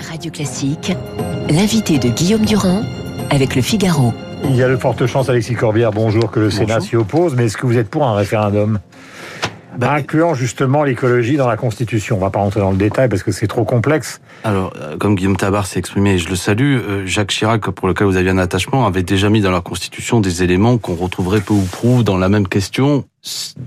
Radio Classique, l'invité de Guillaume Durand avec le Figaro. Il y a de fortes chances, Alexis Corbière, bonjour, que le Sénat s'y oppose, mais est-ce que vous êtes pour un référendum bah, incluant justement l'écologie dans la Constitution? On va pas rentrer dans le détail parce que c'est trop complexe. Alors, euh, comme Guillaume Tabar s'est exprimé, je le salue, euh, Jacques Chirac, pour lequel vous aviez un attachement, avait déjà mis dans la Constitution des éléments qu'on retrouverait peu ou prou dans la même question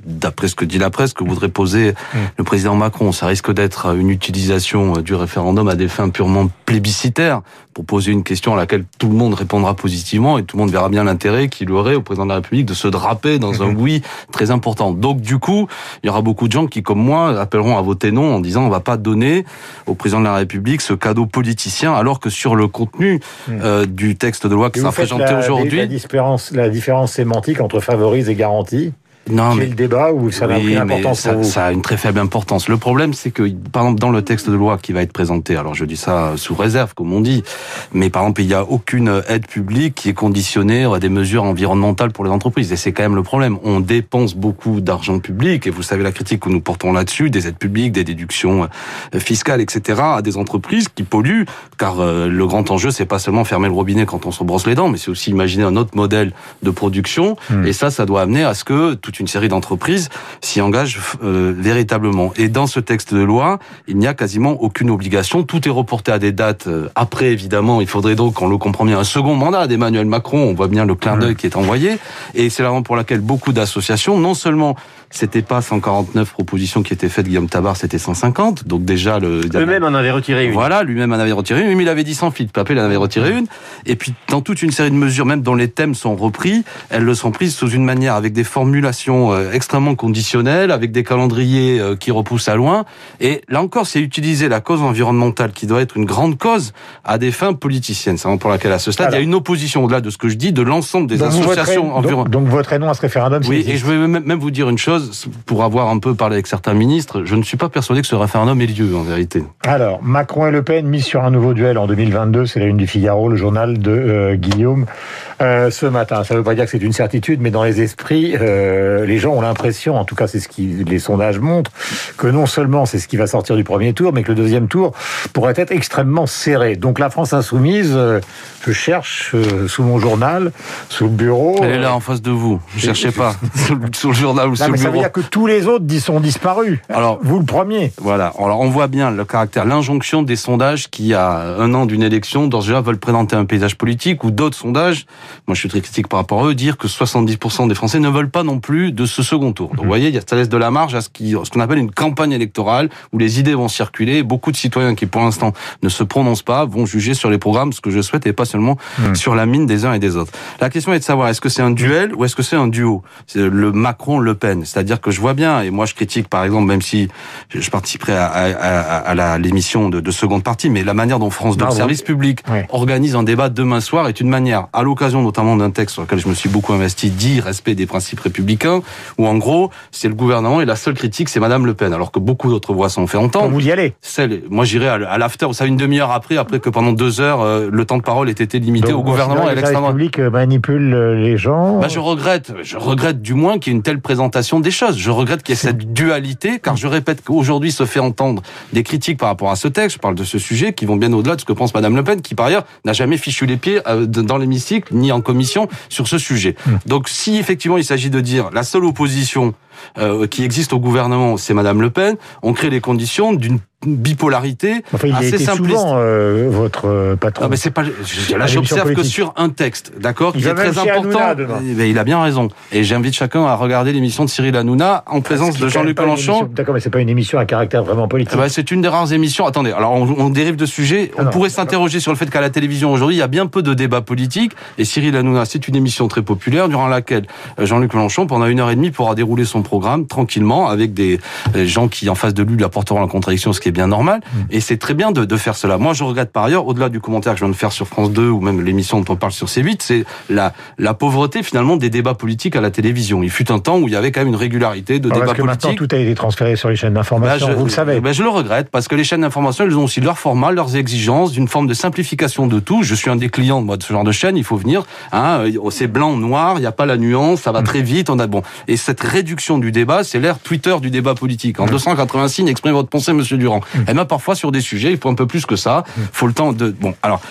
d'après ce que dit la presse, que voudrait poser mmh. le président Macron. Ça risque d'être une utilisation du référendum à des fins purement plébiscitaires, pour poser une question à laquelle tout le monde répondra positivement et tout le monde verra bien l'intérêt qu'il aurait au président de la République de se draper dans un mmh. oui très important. Donc du coup, il y aura beaucoup de gens qui, comme moi, appelleront à voter non en disant on va pas donner au président de la République ce cadeau politicien, alors que sur le contenu mmh. euh, du texte de loi qui sera présenté aujourd'hui... La différence sémantique entre favorise et garantie non, mais le débat ou ça n'a oui, importance ça, ça, a une très faible importance. Le problème, c'est que, par exemple, dans le texte de loi qui va être présenté, alors je dis ça sous réserve, comme on dit, mais par exemple, il n'y a aucune aide publique qui est conditionnée à des mesures environnementales pour les entreprises. Et c'est quand même le problème. On dépense beaucoup d'argent public, et vous savez la critique que nous portons là-dessus, des aides publiques, des déductions euh, fiscales, etc., à des entreprises qui polluent, car euh, le grand enjeu, c'est pas seulement fermer le robinet quand on se brosse les dents, mais c'est aussi imaginer un autre modèle de production. Hmm. Et ça, ça doit amener à ce que toute une série d'entreprises s'y engagent euh, véritablement. Et dans ce texte de loi, il n'y a quasiment aucune obligation. Tout est reporté à des dates euh, après, évidemment. Il faudrait donc, on le comprend bien, un second mandat d'Emmanuel Macron. On voit bien le clin d'œil qui est envoyé. Et c'est la raison pour laquelle beaucoup d'associations, non seulement c'était pas 149 propositions qui étaient faites, Guillaume Tabar, c'était 150. Donc déjà, le. Lui-même en avait retiré une. Voilà, lui-même en avait retiré une. Mais il avait dit sans Philippe Papel, il en avait retiré une. Et puis, dans toute une série de mesures, même dont les thèmes sont repris, elles le sont prises sous une manière avec des formulations euh, extrêmement conditionnelles, avec des calendriers euh, qui repoussent à loin. Et là encore, c'est utiliser la cause environnementale, qui doit être une grande cause, à des fins politiciennes. C'est pour laquelle, à ce stade, il y a une opposition, au-delà de ce que je dis, de l'ensemble des associations environnementales. Donc, votre nom à ce référendum, Oui, et je vais même vous dire une chose pour avoir un peu parlé avec certains ministres, je ne suis pas persuadé que ce référendum ait lieu, en vérité. Alors, Macron et Le Pen mis sur un nouveau duel en 2022, c'est la une du Figaro, le journal de euh, Guillaume, euh, ce matin. Ça ne veut pas dire que c'est une certitude, mais dans les esprits, euh, les gens ont l'impression, en tout cas c'est ce qui les sondages montrent, que non seulement c'est ce qui va sortir du premier tour, mais que le deuxième tour pourrait être extrêmement serré. Donc la France insoumise, je cherche sous mon journal, sous le bureau... Elle est là en face de vous, ne cherchez pas, sous, le journal ou sous le bureau tous les autres sont disparus. Alors, vous le premier. Voilà. Alors, on voit bien le caractère, l'injonction des sondages qui, à un an d'une élection, dans ce veulent présenter un paysage politique ou d'autres sondages. Moi, je suis très critique par rapport à eux, dire que 70% des Français ne veulent pas non plus de ce second tour. Donc, vous voyez, ça laisse de la marge à ce qu'on appelle une campagne électorale où les idées vont circuler. Beaucoup de citoyens qui, pour l'instant, ne se prononcent pas, vont juger sur les programmes, ce que je souhaite, et pas seulement hmm. sur la mine des uns et des autres. La question est de savoir, est-ce que c'est un duel ou est-ce que c'est un duo? C'est le Macron-Le Pen. C'est-à-dire que je vois bien, et moi je critique par exemple, même si je participerai à, à, à, l'émission de, de, seconde partie, mais la manière dont France 2, le service public, organise un débat demain soir est une manière, à l'occasion notamment d'un texte sur lequel je me suis beaucoup investi, dit respect des principes républicains, où en gros, c'est le gouvernement et la seule critique, c'est Madame Le Pen, alors que beaucoup d'autres voix sont fait entendre. Vous y allez Celle, Moi j'irai à l'after, vous savez, une demi-heure après, après que pendant deux heures, euh, le temps de parole ait été limité au gouvernement et à l'extrême droite. Public euh, manipule euh, les gens bah, Je regrette, je regrette du moins qu'il y ait une telle présentation des choses. Je regrette qu'il y ait cette dualité, car je répète qu'aujourd'hui se fait entendre des critiques par rapport à ce texte, je parle de ce sujet, qui vont bien au-delà de ce que pense Madame Le Pen, qui par ailleurs n'a jamais fichu les pieds dans l'hémicycle ni en commission sur ce sujet. Mmh. Donc si effectivement il s'agit de dire la seule opposition euh, qui existe au gouvernement, c'est Madame Le Pen, on crée les conditions d'une bipolarité enfin, il assez simpliste. Souvent, euh, votre euh, patron. Non, mais c'est pas. là, j'observe que sur un texte, d'accord, qui est très important. Mais il a bien raison. Et j'invite chacun à regarder l'émission de Cyril Hanouna en présence de Jean-Luc Mélenchon. D'accord, mais c'est pas une émission à caractère vraiment politique. Bah, c'est une des rares émissions. Attendez, alors on, dérive de sujet. Ah on pourrait s'interroger sur le fait qu'à la télévision aujourd'hui, il y a bien peu de débats politiques. Et Cyril Hanouna, c'est une émission très populaire durant laquelle Jean-Luc Mélenchon, pendant une heure et demie, pourra dérouler son programme tranquillement avec des gens qui, en face de lui, lui apporteront la contradiction, ce qui est bien normal. Mm. Et c'est très bien de, de, faire cela. Moi, je regrette par ailleurs, au-delà du commentaire que je viens de faire sur France 2 ou même l'émission dont on parle sur C8, c'est la, la pauvreté finalement des débats politiques à la télévision. Il fut un temps où il y avait quand même une régularité de débats parce que politiques. tout a été transféré sur les chaînes d'information, bah, vous le savez. Bah, je le regrette parce que les chaînes d'information, elles ont aussi leur format, leurs exigences, d'une forme de simplification de tout. Je suis un des clients moi, de ce genre de chaîne. Il faut venir. Hein, c'est blanc, noir. Il n'y a pas la nuance. Ça va mm. très vite. On a bon. Et cette réduction du débat, c'est l'ère Twitter du débat politique. En 280 signes, exprimez votre pensée, Monsieur Durand. Et même parfois sur des sujets, il faut un peu plus que ça. Il faut le temps de. Bon, alors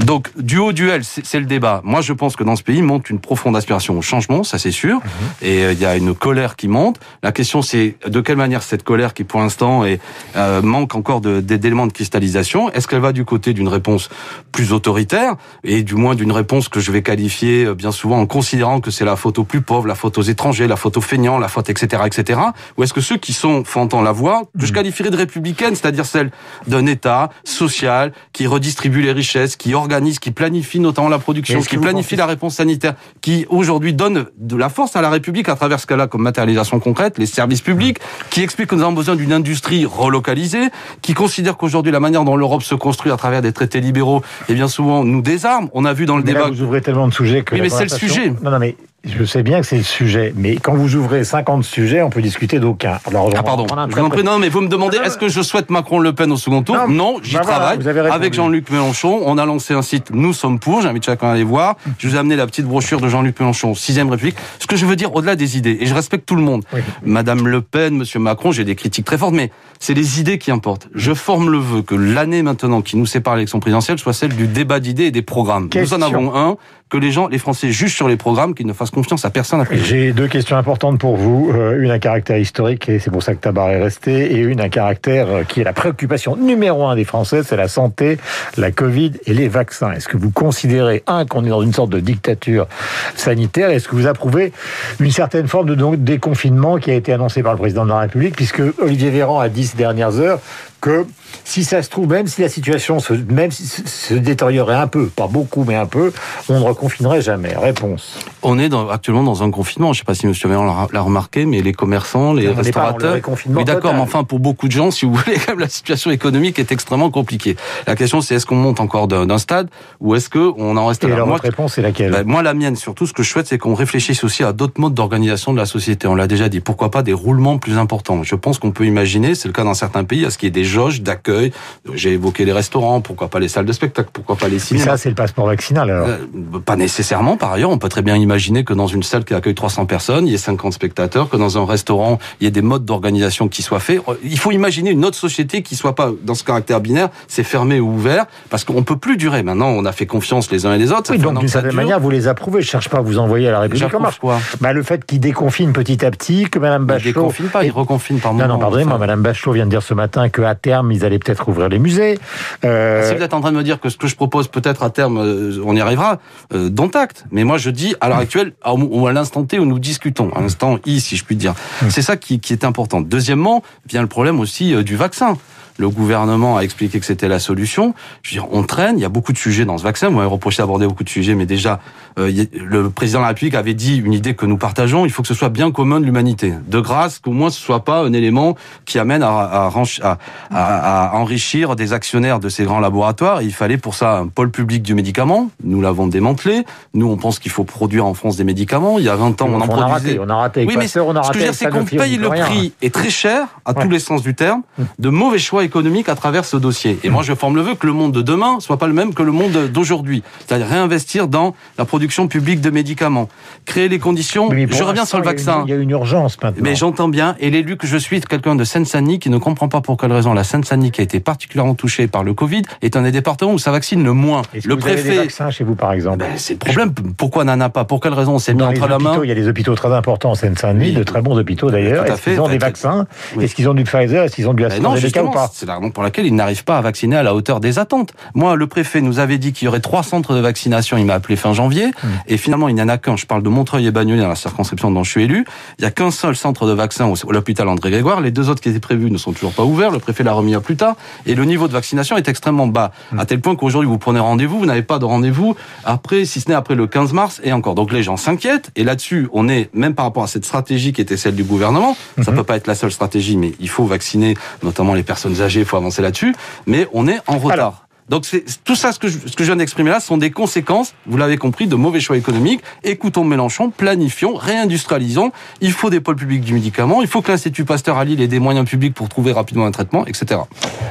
donc duo duel, c'est le débat. Moi, je pense que dans ce pays monte une profonde aspiration au changement, ça c'est sûr. Et euh, il y a une colère qui monte. La question, c'est de quelle manière cette colère, qui pour l'instant est euh, manque encore d'éléments de, de cristallisation, est-ce qu'elle va du côté d'une réponse plus autoritaire et du moins d'une réponse que je vais qualifier euh, bien souvent en considérant que c'est la faute aux plus pauvres, la faute aux étrangers, la faute aux feignants, la faute etc etc. Ou est-ce que ceux qui sont fendant la voix, que je hmm. qualifierais de républicaine, c'est-à-dire celle d'un État social qui redistribue les richesses, qui organise, qui planifie notamment la production, qui planifie la réponse sanitaire, qui aujourd'hui donne de la force à la République à travers ce qu'elle a comme matérialisation concrète, les services publics, qui explique que nous avons besoin d'une industrie relocalisée, qui considère qu'aujourd'hui la manière dont l'Europe se construit à travers des traités libéraux, et eh bien souvent nous désarme. On a vu dans le débat. vous ouvrez tellement de sujets que. Oui, mais c'est le sujet. Non, non, mais je sais bien que c'est le sujet, mais quand vous ouvrez 50 sujets, on peut discuter d'aucun. ah pardon, je vous en prie, non, mais vous me demandez, est-ce que je souhaite Macron-Le Pen au second tour Non, j'y bah travaille. avec Jean-Luc Mélenchon, on a lancé un site Nous sommes pour, j'invite chacun à aller voir. Je vous ai amené la petite brochure de Jean-Luc Mélenchon, 6ème République. Ce que je veux dire, au-delà des idées, et je respecte tout le monde, Madame Le Pen, Monsieur Macron, j'ai des critiques très fortes, mais c'est les idées qui importent. Je forme le vœu que l'année maintenant qui nous sépare l'élection présidentielle soit celle du débat d'idées et des programmes. Nous en avons un, que les gens, les Français jugent sur les programmes, qu'ils ne fassent confiance à personne. J'ai deux questions importantes pour vous. Euh, une, un caractère historique, et c'est pour ça que Tabar est resté, et une, un caractère euh, qui est la préoccupation numéro un des Français, c'est la santé, la Covid et les vaccins. Est-ce que vous considérez, un, qu'on est dans une sorte de dictature sanitaire, est-ce que vous approuvez une certaine forme de déconfinement qui a été annoncé par le président de la République, puisque Olivier Véran a dit ces dernières heures que si ça se trouve, même si la situation se, même si se détériorait un peu, pas beaucoup, mais un peu, on ne reconfinerait jamais. Réponse. On est actuellement dans un confinement. Je ne sais pas si M. Véran l'a remarqué, mais les commerçants, les restaurateurs. oui, d'accord, mais enfin, pour beaucoup de gens, si vous voulez, la situation économique est extrêmement compliquée. La question, c'est est-ce qu'on monte encore d'un stade ou est-ce qu'on en reste là alors, Votre réponse est laquelle ben, Moi, la mienne, surtout, ce que je souhaite, c'est qu'on réfléchisse aussi à d'autres modes d'organisation de la société. On l'a déjà dit. Pourquoi pas des roulements plus importants? Je pense qu'on peut imaginer, c'est le cas dans certains pays, à ce qu'il y ait des jauges d'accueil j'ai évoqué les restaurants, pourquoi pas les salles de spectacle, pourquoi pas les cinémas. Mais ça, c'est le passeport vaccinal alors euh, Pas nécessairement. Par ailleurs, on peut très bien imaginer que dans une salle qui accueille 300 personnes, il y ait 50 spectateurs, que dans un restaurant, il y ait des modes d'organisation qui soient faits. Il faut imaginer une autre société qui soit pas dans ce caractère binaire, c'est fermé ou ouvert, parce qu'on peut plus durer. Maintenant, on a fait confiance les uns et les autres. Oui, donc d'une certaine manière, vous les approuvez. Je cherche pas à vous envoyer à la République en marche. Quoi bah, le fait qu'ils déconfinent petit à petit, que Madame Bachelot. Ils déconfinent pas, ils reconfinent par moment. Non, non, pardonnez-moi, Madame Bachelot vient de dire ce matin qu'à terme, ils allaient peut-être ouvrir les musées. Euh... Si vous êtes en train de me dire que ce que je propose, peut-être à terme, euh, on y arrivera, euh, dont acte. Mais moi, je dis, à l'heure actuelle, ou à l'instant T où nous discutons, à l'instant I, si je puis dire. C'est ça qui, qui, est important. Deuxièmement, vient le problème aussi euh, du vaccin le gouvernement a expliqué que c'était la solution. Je veux dire, on traîne, il y a beaucoup de sujets dans ce vaccin. Moi, reproché d'aborder beaucoup de sujets, mais déjà, euh, le président de la République avait dit une idée que nous partageons, il faut que ce soit bien commun de l'humanité. De grâce, qu'au moins ce soit pas un élément qui amène à, à, à, à, enrichir des actionnaires de ces grands laboratoires. Il fallait pour ça un pôle public du médicament. Nous l'avons démantelé. Nous, on pense qu'il faut produire en France des médicaments. Il y a 20 ans, on, en produisait. on a raté. Oui, mais on a ce que je veux dire, c'est qu'on paye le prix est très cher, à tous les sens du terme, de mauvais choix économique à travers ce dossier. Et moi, je forme le vœu que le monde de demain soit pas le même que le monde d'aujourd'hui. C'est-à-dire réinvestir dans la production publique de médicaments, créer les conditions. Je reviens sur le vaccin. Il y a une urgence maintenant. Mais j'entends bien. Et l'élu que je suis, quelqu'un de Seine-Saint-Denis qui ne comprend pas pour quelle raison la Seine-Saint-Denis qui a été particulièrement touchée par le Covid est un des départements où ça vaccine le moins. Le préfet. Avez des vaccins chez vous, par exemple. Ben, c'est le problème. Pourquoi n'en a pas? Pour quelle raison C'est mis entre la main? Il y a des hôpitaux très importants en Seine-Saint-Denis, de très bons hôpitaux d'ailleurs. Est-ce qu'ils ont des vaccins? Est-ce qu'ils ont du Pfizer? Est-ce qu'ils ont du ben AstraZeneca ou pas? C'est la raison pour laquelle ils n'arrivent pas à vacciner à la hauteur des attentes. Moi, le préfet nous avait dit qu'il y aurait trois centres de vaccination. Il m'a appelé fin janvier. Mmh. Et finalement, il n'y en a qu'un. Je parle de Montreuil et Bagnolet dans la circonscription dont je suis élu. Il n'y a qu'un seul centre de vaccin l'hôpital André Grégoire. Les deux autres qui étaient prévus ne sont toujours pas ouverts. Le préfet l'a remis à plus tard. Et le niveau de vaccination est extrêmement bas. Mmh. À tel point qu'aujourd'hui, vous prenez rendez-vous, vous n'avez pas de rendez-vous après, si ce n'est après le 15 mars et encore. Donc les gens s'inquiètent. Et là-dessus, on est, même par rapport à cette stratégie qui était celle du gouvernement, ça mmh. peut pas être la seule stratégie, mais il faut vacciner notamment les personnes âgées, il faut avancer là-dessus. Mais on est en retard. Donc c'est tout ça, ce que je, ce que je viens d'exprimer là, sont des conséquences, vous l'avez compris, de mauvais choix économiques. Écoutons Mélenchon, planifions, réindustrialisons. Il faut des pôles publics du médicament, il faut que l'Institut Pasteur à Lille ait des moyens publics pour trouver rapidement un traitement, etc.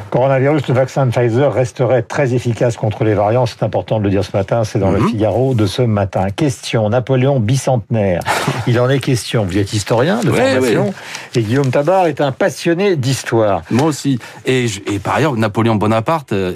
Coronavirus, le vaccin de Pfizer resterait très efficace contre les variants. C'est important de le dire ce matin. C'est dans le Mhm. Figaro de ce matin. Question Napoléon bicentenaire. Il en est question. Vous êtes historien de Oui, formation et Guillaume Tabar est un passionné d'histoire. Moi aussi. Et, et par ailleurs, Napoléon Bonaparte euh,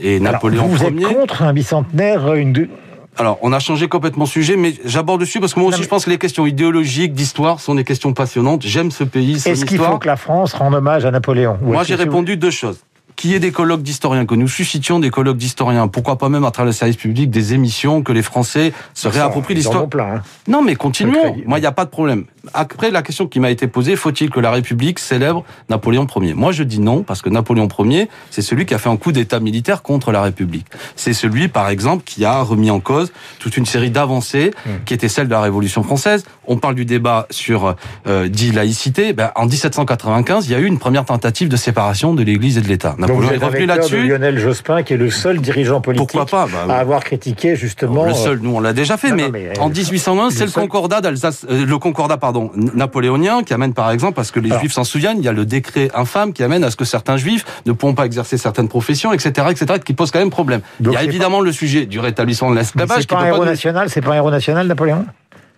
vous, vous êtes contre un bicentenaire, une de- Alors, on a changé complètement de sujet, mais j'aborde dessus parce que moi Non, aussi, mais- je pense que les questions idéologiques, d'histoire, sont des questions passionnantes. J'aime ce pays, son Est-ce qu'il faut que la France rende hommage à Napoléon Moi, j'ai répondu deux choses. Qu'il y ait des colloques d'historiens, que nous suscitions des colloques d'historiens. Pourquoi pas même à travers le service public des émissions, que les Français se réapproprient l'histoire. hein. Non, mais Le continuons. Moi, il n'y a pas de problème. Après, la question qui m'a été posée, faut-il que la République célèbre Napoléon Ier? Moi, je dis non, parce que Napoléon Ier, c'est celui qui a fait un coup d'État militaire contre la République. C'est celui, par exemple, qui a remis en cause toute une série d'avancées Mmh. qui étaient celles de la Révolution française. On parle du débat sur euh, dit laïcité. Ben, en 1795, il y a eu une première tentative de séparation de l'Église et de l'État. Napoléon est revenu là-dessus. Lionel Jospin, qui est le seul dirigeant politique Pourquoi pas? Bah, à avoir critiqué justement. le euh, seul, nous on l'a déjà fait, non, mais, non, mais, euh, en 1801, c'est le seul- concordat d'Alsace, euh, le concordat pardon napoléonien qui amène par exemple, parce que les Alors- juifs s'en souviennent, il y a le décret infâme qui amène à ce que certains juifs ne pourront pas exercer certaines professions, etc., etc., qui pose quand même problème. Donc il y a évidemment le sujet du rétablissement de l'esclavage C'est qui pas un héros pas national, c'est pas un héros national, Napoléon?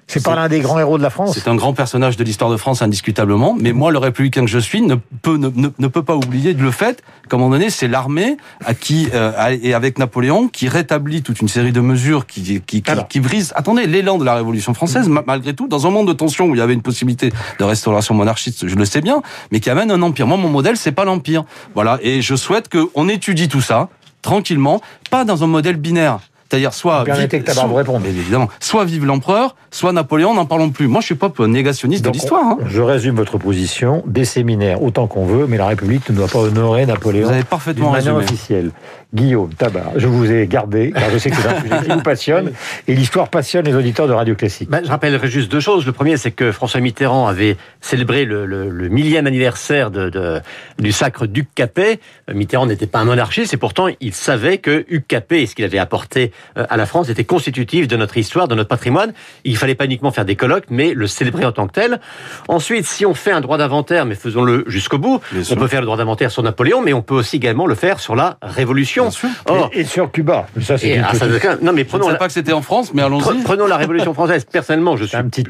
C'est pas l'un des grands héros de la France C'est un grand personnage de l'histoire de France indiscutablement, mais moi, le républicain que je suis, ne peut ne, ne, ne peut pas oublier le fait qu'à un moment donné, c'est l'armée à qui euh, et avec Napoléon qui rétablit toute une série de mesures qui qui, qui, brisent. Attendez, l'élan de la Révolution française, ma- malgré tout, dans un monde de tension où il y avait une possibilité de restauration monarchiste, je le sais bien, mais qui amène un empire. Moi, mon modèle, c'est pas l'empire. Voilà, et je souhaite qu'on étudie tout ça tranquillement, pas dans un modèle binaire. C'est-à-dire soit vive- que Tabar vous soit- réponde. évidemment, soit vive l'empereur, soit Napoléon, n'en parlons plus. Moi, je suis pas négationniste Donc, de l'histoire. Hein. Je résume votre position. Des séminaires autant qu'on veut, mais la République ne doit pas honorer Napoléon Vous avez parfaitement résumé. officielle. Guillaume Tabar, je vous ai gardé, car je sais que c'est un sujet qui vous passionne, et l'histoire passionne les auditeurs de Radio Classique. Ben, je rappellerai juste deux choses. Le premier, c'est que François Mitterrand avait célébré le, le- le millième anniversaire de, de- du sacre d'Hugues Capet. Euh, Mitterrand n'était pas un monarchiste, et pourtant il savait que Hugues Capet et ce qu'il avait apporté euh, à la France était constitutif de notre histoire, de notre patrimoine. Il fallait pas uniquement faire des colloques, mais le célébrer en tant que tel. Ensuite, si on fait un droit d'inventaire, mais faisons-le jusqu'au bout, Bien on sûr. peut faire le droit d'inventaire sur Napoléon, mais on peut aussi également le faire sur la Révolution. Sûr. Or, et, et sur Cuba. Ça, c'est ah, non, mais Je ne prenons la- pas que c'était en France, mais allons-y. Pre- Prenons la Révolution française. Personnellement, je suis. un petit.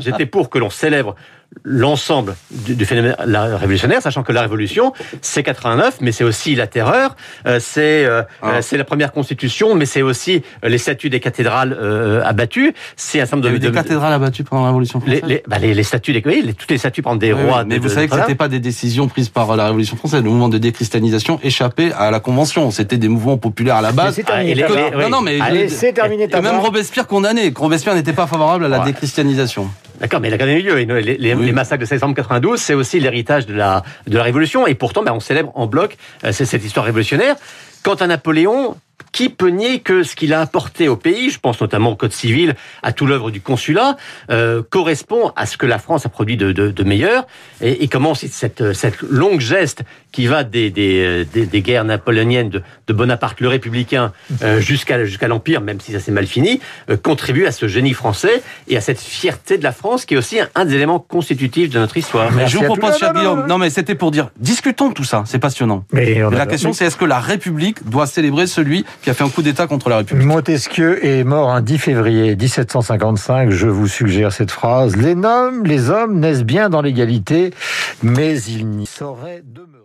J'étais pour que l'on célèbre l'ensemble du, du phénomène la révolutionnaire, sachant que la révolution, c'est 89, mais c'est aussi la terreur, euh, c'est euh, Ah. euh, c'est la première constitution, mais c'est aussi les statues des cathédrales euh, abattues. C'est un certain nombre de, des de- cathédrales abattues pendant la Révolution les, française. les, bah, les, les statues des oui, les- toutes les statues par des Oui, rois. oui, mais de- vous de- savez que c'était pas des décisions prises par la Révolution française. Le mouvement de déchristianisation échappait à la Convention. C'était des mouvements populaires à la base. c'est terminé, Ah, les- les-. Non, non, mais Allez, c'est terminé, Et même Robespierre condamné. Robespierre n'était pas favorable à la Ouais. déchristianisation. D'accord, mais il a quand même eu lieu. Et Les, les- Oui. les massacres de septembre 92, c'est aussi l'héritage de la, de la Révolution. Et pourtant, ben, on célèbre en bloc euh, cette histoire révolutionnaire. Quant à Napoléon, qui peut nier que ce qu'il a apporté au pays, je pense notamment au Code civil, à tout l'œuvre du consulat, euh, correspond à ce que la France a produit de, de, de meilleur et, et comment cette, cette longue geste qui va des, des, des, des guerres napoléoniennes de, de Bonaparte le républicain euh, jusqu'à jusqu'à l'Empire, même si ça s'est mal fini, euh, contribue à ce génie français et à cette fierté de la France qui est aussi un, un des éléments constitutifs de notre histoire. Mais Merci je vous propose, cher Non, non, non, Guillaume, non mais c'était pour dire, discutons tout ça, c'est passionnant. Mais la question c'est est-ce que la République doit célébrer celui qui a fait un coup d'État contre la République? Montesquieu est mort un 10 février 1755. Je vous suggère cette phrase. Les hommes, les hommes naissent bien dans l'égalité, mais ils n'y sauraient demeurer.